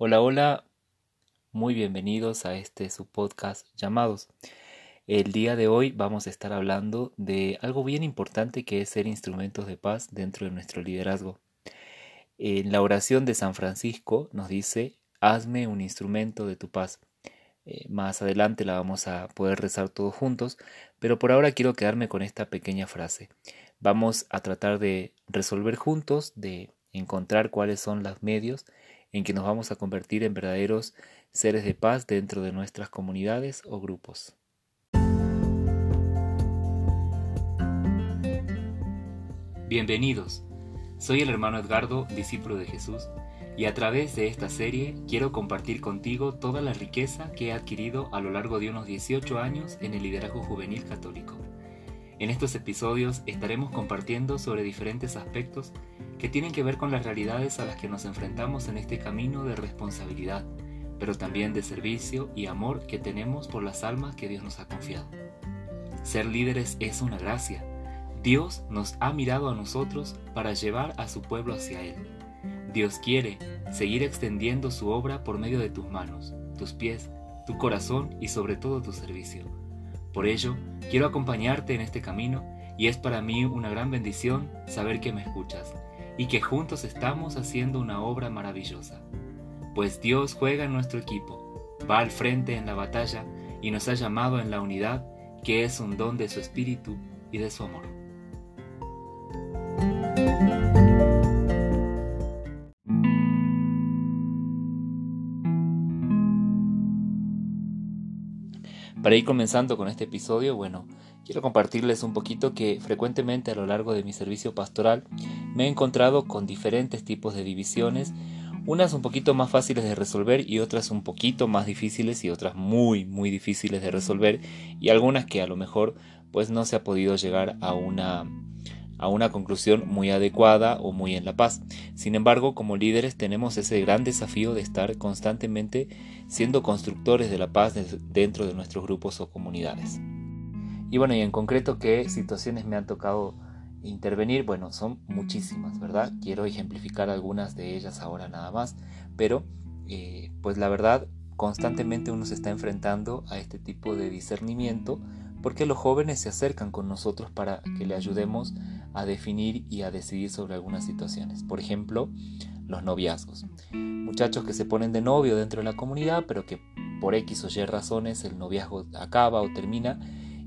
Hola, hola, muy bienvenidos a este su podcast llamados. El día de hoy vamos a estar hablando de algo bien importante que es ser instrumentos de paz dentro de nuestro liderazgo. En la oración de San Francisco nos dice, hazme un instrumento de tu paz. Eh, más adelante la vamos a poder rezar todos juntos, pero por ahora quiero quedarme con esta pequeña frase. Vamos a tratar de resolver juntos, de encontrar cuáles son los medios en que nos vamos a convertir en verdaderos seres de paz dentro de nuestras comunidades o grupos. Bienvenidos, soy el hermano Edgardo, discípulo de Jesús, y a través de esta serie quiero compartir contigo toda la riqueza que he adquirido a lo largo de unos 18 años en el liderazgo juvenil católico. En estos episodios estaremos compartiendo sobre diferentes aspectos que tienen que ver con las realidades a las que nos enfrentamos en este camino de responsabilidad, pero también de servicio y amor que tenemos por las almas que Dios nos ha confiado. Ser líderes es una gracia. Dios nos ha mirado a nosotros para llevar a su pueblo hacia Él. Dios quiere seguir extendiendo su obra por medio de tus manos, tus pies, tu corazón y sobre todo tu servicio. Por ello, quiero acompañarte en este camino y es para mí una gran bendición saber que me escuchas y que juntos estamos haciendo una obra maravillosa. Pues Dios juega en nuestro equipo, va al frente en la batalla y nos ha llamado en la unidad que es un don de su espíritu y de su amor. Para ir comenzando con este episodio, bueno, quiero compartirles un poquito que frecuentemente a lo largo de mi servicio pastoral me he encontrado con diferentes tipos de divisiones, unas un poquito más fáciles de resolver y otras un poquito más difíciles y otras muy muy difíciles de resolver y algunas que a lo mejor pues no se ha podido llegar a una a una conclusión muy adecuada o muy en la paz. Sin embargo, como líderes tenemos ese gran desafío de estar constantemente siendo constructores de la paz dentro de nuestros grupos o comunidades. Y bueno, y en concreto, ¿qué situaciones me han tocado intervenir? Bueno, son muchísimas, ¿verdad? Quiero ejemplificar algunas de ellas ahora nada más, pero eh, pues la verdad, constantemente uno se está enfrentando a este tipo de discernimiento porque los jóvenes se acercan con nosotros para que le ayudemos a definir y a decidir sobre algunas situaciones. Por ejemplo, los noviazgos. Muchachos que se ponen de novio dentro de la comunidad, pero que por X o Y razones el noviazgo acaba o termina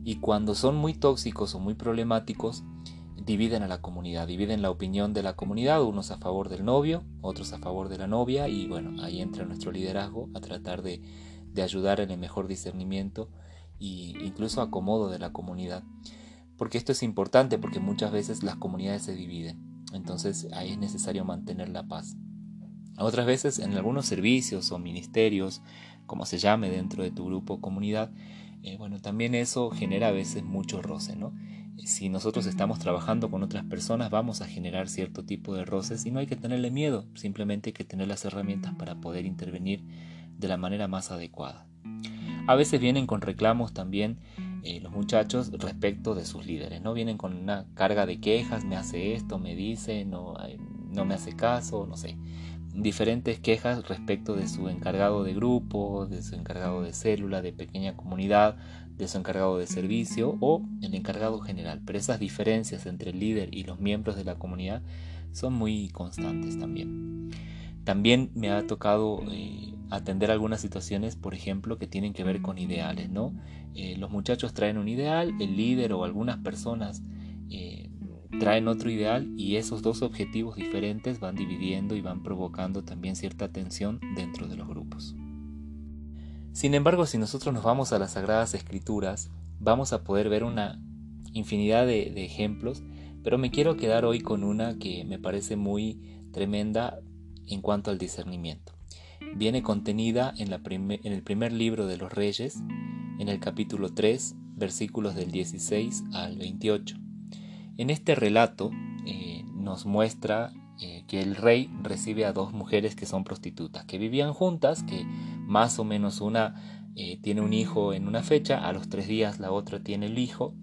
y cuando son muy tóxicos o muy problemáticos, dividen a la comunidad, dividen la opinión de la comunidad, unos a favor del novio, otros a favor de la novia y bueno, ahí entra nuestro liderazgo a tratar de, de ayudar en el mejor discernimiento e incluso acomodo de la comunidad. Porque esto es importante porque muchas veces las comunidades se dividen. Entonces ahí es necesario mantener la paz. Otras veces en algunos servicios o ministerios, como se llame dentro de tu grupo o comunidad, eh, bueno, también eso genera a veces mucho roce, ¿no? Si nosotros estamos trabajando con otras personas, vamos a generar cierto tipo de roces y no hay que tenerle miedo, simplemente hay que tener las herramientas para poder intervenir de la manera más adecuada. A veces vienen con reclamos también eh, los muchachos respecto de sus líderes, ¿no? Vienen con una carga de quejas, me hace esto, me dice, no, no me hace caso, no sé. Diferentes quejas respecto de su encargado de grupo, de su encargado de célula, de pequeña comunidad, de su encargado de servicio o el encargado general. Pero esas diferencias entre el líder y los miembros de la comunidad son muy constantes también. También me ha tocado eh, atender algunas situaciones, por ejemplo, que tienen que ver con ideales, ¿no? Eh, los muchachos traen un ideal, el líder o algunas personas eh, traen otro ideal y esos dos objetivos diferentes van dividiendo y van provocando también cierta tensión dentro de los grupos. Sin embargo, si nosotros nos vamos a las Sagradas Escrituras, vamos a poder ver una infinidad de, de ejemplos, pero me quiero quedar hoy con una que me parece muy tremenda en cuanto al discernimiento viene contenida en, el primer libro de los Reyes, en el capítulo 3, versículos del 16 al 28. En este relato eh, nos muestra eh, que el rey recibe a dos mujeres que son prostitutas, que vivían juntas, que más o menos una eh, tiene un hijo en una fecha, a los tres días la otra tiene el hijo,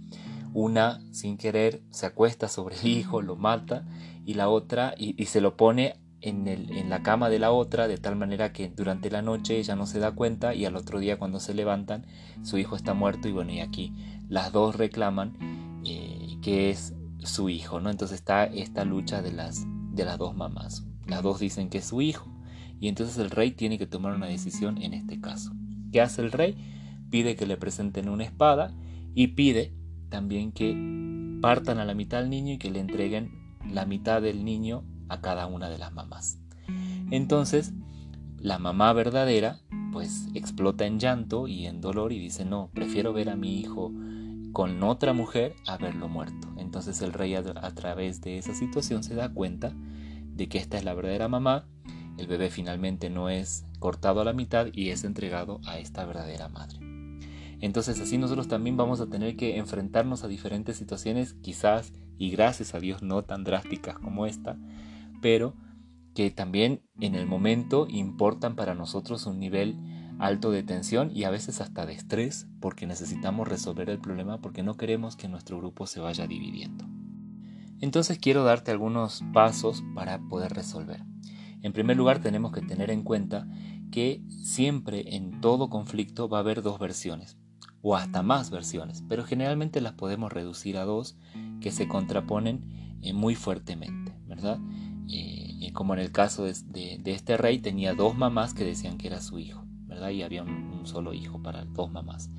una sin querer se acuesta sobre el hijo, lo mata, y la otra, y se lo pone en, la cama de la otra de tal manera que durante la noche ella no se da cuenta y al otro día cuando se levantan su hijo está muerto y bueno y aquí las dos reclaman eh, que es su hijo no entonces está esta lucha de las de las dos mamás. Las dos dicen que es su hijo y entonces el rey tiene que tomar una decisión en este caso. Qué hace el rey pide que le presenten una espada y pide también que partan a la mitad al niño y que le entreguen la mitad del niño a cada una de las mamás. Entonces, la mamá verdadera pues explota en llanto y en dolor y dice, no, prefiero ver a mi hijo con otra mujer a verlo muerto. Entonces el rey a, través de esa situación se da cuenta de que esta es la verdadera mamá, el bebé finalmente no es cortado a la mitad y es entregado a esta verdadera madre. Entonces así nosotros también vamos a tener que enfrentarnos a diferentes situaciones, quizás y gracias a Dios no tan drásticas como esta, pero que también en el momento importan para nosotros un nivel alto de tensión y a veces hasta de estrés porque necesitamos resolver el problema porque no queremos que nuestro grupo se vaya dividiendo. Entonces quiero darte algunos pasos para poder resolver. En primer lugar tenemos que tener en cuenta que siempre en todo conflicto va a haber dos versiones o hasta más versiones, pero generalmente las podemos reducir a dos que se contraponen eh, muy fuertemente, ¿verdad? Eh, como en el caso de, este rey, tenía dos mamás que decían que era su hijo, ¿verdad? Y había un, solo hijo para dos mamás.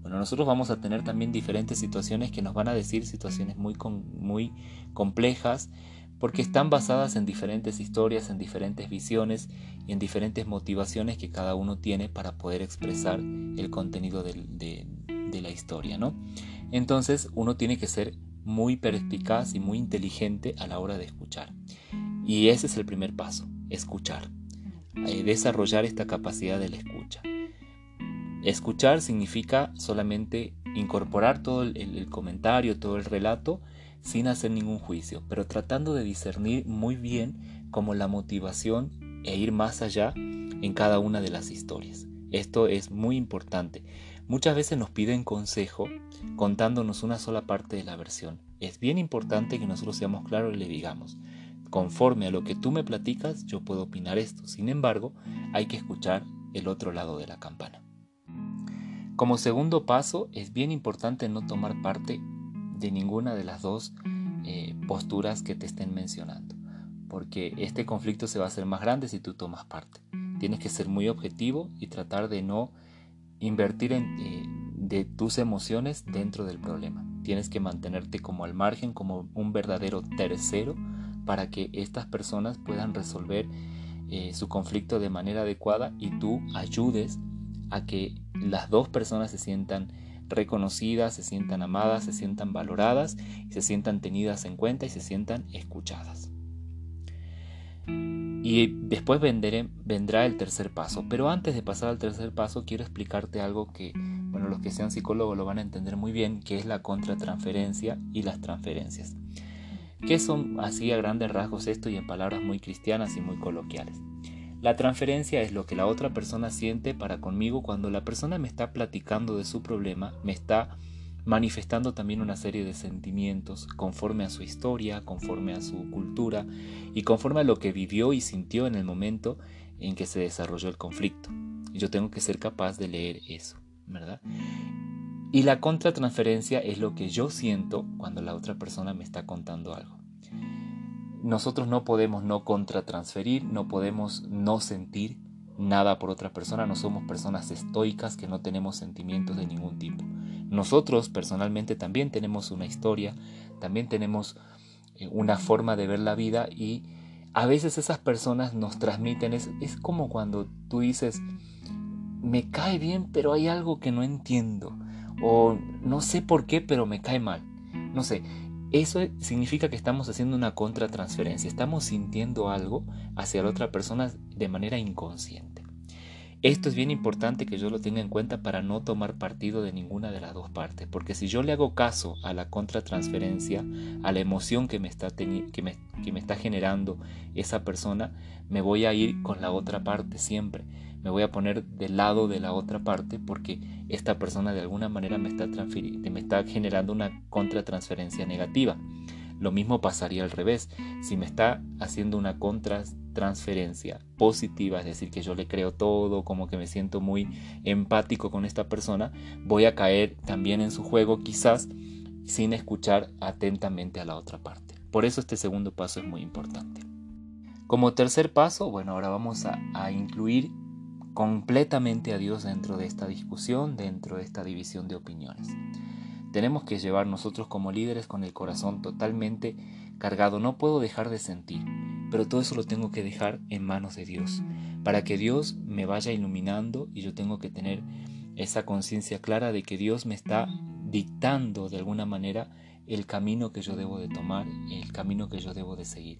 Bueno, nosotros vamos a tener también diferentes situaciones que nos van a decir situaciones muy, muy complejas, porque están basadas en diferentes historias, en diferentes visiones y en diferentes motivaciones que cada uno tiene para poder expresar el contenido de, de la historia, ¿no? Entonces uno tiene que ser muy perspicaz y muy inteligente a la hora de escuchar. Y ese es el primer paso, escuchar. Eh, desarrollar esta capacidad de la escucha. Escuchar significa solamente incorporar todo el, comentario, todo el relato, sin hacer ningún juicio, pero tratando de discernir muy bien como la motivación e ir más allá en cada una de las historias. Esto es muy importante. Muchas veces nos piden consejo contándonos una sola parte de la versión. Es bien importante que nosotros seamos claros y le digamos, conforme a lo que tú me platicas, yo puedo opinar esto. Sin embargo, hay que escuchar el otro lado de la campana. Como segundo paso, es bien importante no tomar parte de ninguna de las dos eh, posturas que te estén mencionando, porque este conflicto se va a hacer más grande si tú tomas parte. Tienes que ser muy objetivo y tratar de no invertir eh, de tus emociones dentro del problema. Tienes que mantenerte como al margen, como un verdadero tercero para que estas personas puedan resolver eh, su conflicto de manera adecuada y tú ayudes a que las dos personas se sientan reconocidas, se sientan amadas, se sientan valoradas, se sientan tenidas en cuenta y se sientan escuchadas. Y después vendrá el tercer paso. Pero antes de pasar al tercer paso, quiero explicarte algo que, bueno, los que sean psicólogos lo van a entender muy bien, que es la contratransferencia y las transferencias. ¿Qué son así a grandes rasgos esto y en palabras muy cristianas y muy coloquiales? La transferencia es lo que la otra persona siente para conmigo cuando la persona me está platicando de su problema, me está manifestando también una serie de sentimientos conforme a su historia, conforme a su cultura y conforme a lo que vivió y sintió en el momento en que se desarrolló el conflicto. Yo tengo que ser capaz de leer eso, ¿verdad? Y la contratransferencia es lo que yo siento cuando la otra persona me está contando algo. Nosotros no podemos no contratransferir, no podemos no sentir nada por otra persona, no somos personas estoicas que no tenemos sentimientos de ningún tipo. Nosotros personalmente también tenemos una historia, también tenemos eh, una forma de ver la vida y a veces esas personas nos transmiten, es, es como cuando tú dices, me cae bien, pero hay algo que no entiendo, o no sé por qué, pero me cae mal. No sé, eso significa que estamos haciendo una contratransferencia, estamos sintiendo algo hacia la otra persona de manera inconsciente. Esto es bien importante que yo lo tenga en cuenta para no tomar partido de ninguna de las dos partes, porque si yo le hago caso a la contratransferencia, a la emoción que me está, que me, que me está generando esa persona, me voy a ir con la otra parte siempre. Me voy a poner del lado de la otra parte porque esta persona de alguna manera me está, me está generando una contratransferencia negativa. Lo mismo pasaría al revés. Si me está haciendo una contra transferencia positiva, es decir, que yo le creo todo, como que me siento muy empático con esta persona, voy a caer también en su juego quizás sin escuchar atentamente a la otra parte. Por eso este segundo paso es muy importante. Como tercer paso, bueno, ahora vamos a incluir completamente a Dios dentro de esta discusión, dentro de esta división de opiniones. Tenemos que llevar nosotros como líderes con el corazón totalmente cargado. No puedo dejar de sentir, pero todo eso lo tengo que dejar en manos de Dios, para que Dios me vaya iluminando y yo tengo que tener esa conciencia clara de que Dios me está dictando de alguna manera el camino que yo debo de tomar, el camino que yo debo de seguir.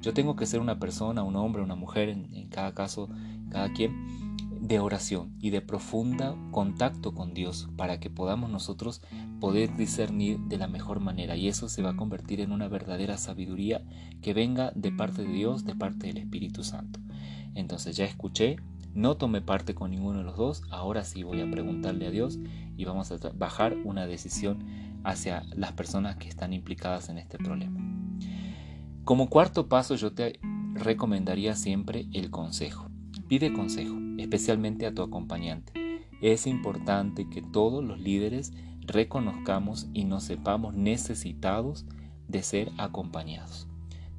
Yo tengo que ser una persona, un hombre, una mujer, en, en cada caso, cada quien, de oración y de profunda contacto con Dios para que podamos nosotros poder discernir de la mejor manera y eso se va a convertir en una verdadera sabiduría que venga de parte de Dios, de parte del Espíritu Santo. Entonces ya escuché, no tomé parte con ninguno de los dos, ahora sí voy a preguntarle a Dios y vamos a bajar una decisión hacia las personas que están implicadas en este problema. Como cuarto paso yo te recomendaría siempre el consejo. Pide consejo especialmente a tu acompañante. Es importante que todos los líderes reconozcamos y nos sepamos necesitados de ser acompañados.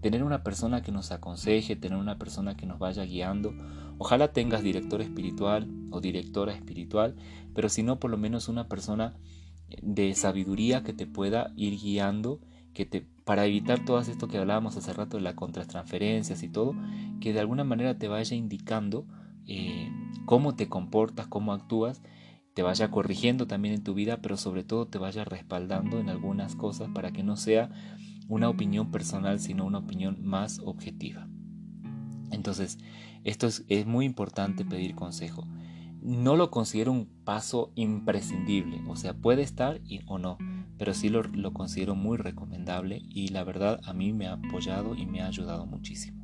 Tener una persona que nos aconseje, tener una persona que nos vaya guiando. Ojalá tengas director espiritual o directora espiritual, pero si no, por lo menos una persona de sabiduría que te pueda ir guiando, que te, para evitar todo esto que hablábamos hace rato de las contratransferencias y todo, que de alguna manera te vaya indicando eh, cómo te comportas, cómo actúas, te vaya corrigiendo también en tu vida, pero sobre todo te vaya respaldando en algunas cosas para que no sea una opinión personal, sino una opinión más objetiva. Entonces, esto es, muy importante pedir consejo. No lo considero un paso imprescindible, o sea, puede estar y, o no, pero sí lo, lo considero muy recomendable y la verdad a mí me ha apoyado y me ha ayudado muchísimo.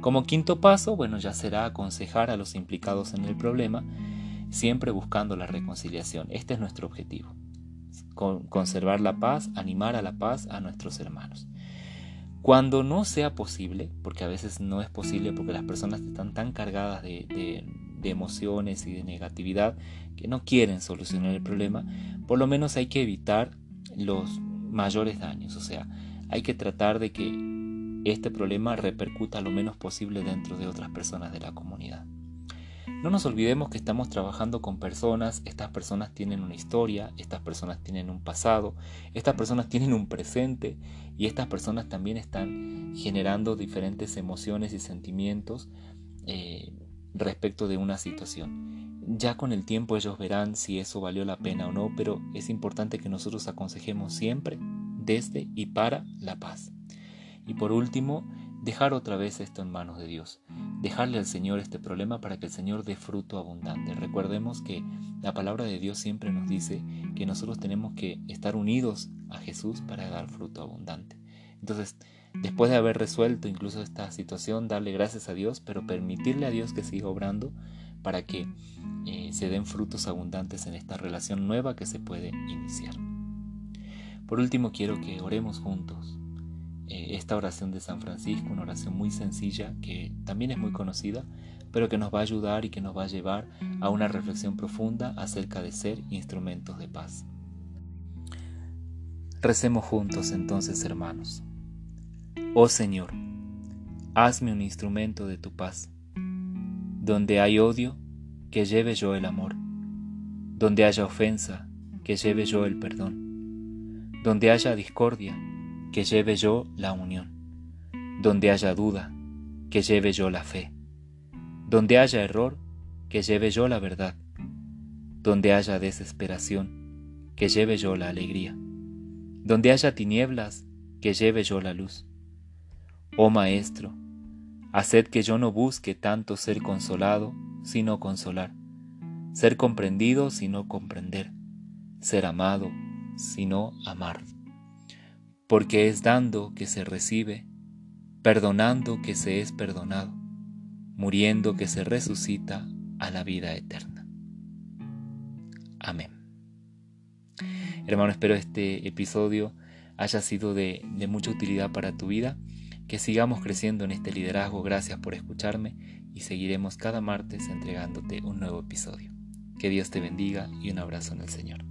Como quinto paso, bueno, ya será aconsejar a los implicados en el problema, siempre buscando la reconciliación. Este es nuestro objetivo. conservar la paz, animar a la paz a nuestros hermanos. Cuando no sea posible, porque a veces no es posible porque las personas están tan cargadas de, emociones y de negatividad que no quieren solucionar el problema, por lo menos hay que evitar los mayores daños. O sea, hay que tratar de que este problema repercuta lo menos posible dentro de otras personas de la comunidad. No nos olvidemos que estamos trabajando con personas, estas personas tienen una historia, estas personas tienen un pasado, estas personas tienen un presente y estas personas también están generando diferentes emociones y sentimientos eh, respecto de una situación. Ya con el tiempo ellos verán si eso valió la pena o no, pero es importante que nosotros aconsejemos siempre desde y para la paz. Y por último, dejar otra vez esto en manos de Dios. Dejarle al Señor este problema para que el Señor dé fruto abundante. Recordemos que la palabra de Dios siempre nos dice que nosotros tenemos que estar unidos a Jesús para dar fruto abundante. Entonces, después de haber resuelto incluso esta situación, darle gracias a Dios, pero permitirle a Dios que siga obrando para que eh, se den frutos abundantes en esta relación nueva que se puede iniciar. Por último, quiero que oremos juntos eh, esta oración de San Francisco, una oración muy sencilla que también es muy conocida, pero que nos va a ayudar y que nos va a llevar a una reflexión profunda acerca de ser instrumentos de paz. Recemos juntos entonces, hermanos. Oh Señor, hazme un instrumento de tu paz. Donde hay odio, que lleve yo el amor. Donde haya ofensa, que lleve yo el perdón. Donde haya discordia, que lleve yo la unión. Donde haya duda, que lleve yo la fe. Donde haya error, que lleve yo la verdad. Donde haya desesperación, que lleve yo la alegría. Donde haya tinieblas, que lleve yo la luz. Oh Maestro, haced que yo no busque tanto ser consolado, sino consolar, ser comprendido, sino comprender, ser amado, sino amar porque es dando que se recibe, perdonando que se es perdonado, muriendo que se resucita a la vida eterna. Amén. Hermano, espero este episodio haya sido de, mucha utilidad para tu vida Que sigamos creciendo en este liderazgo. Gracias por escucharme y seguiremos cada martes entregándote un nuevo episodio. Que Dios te bendiga y un abrazo en el Señor.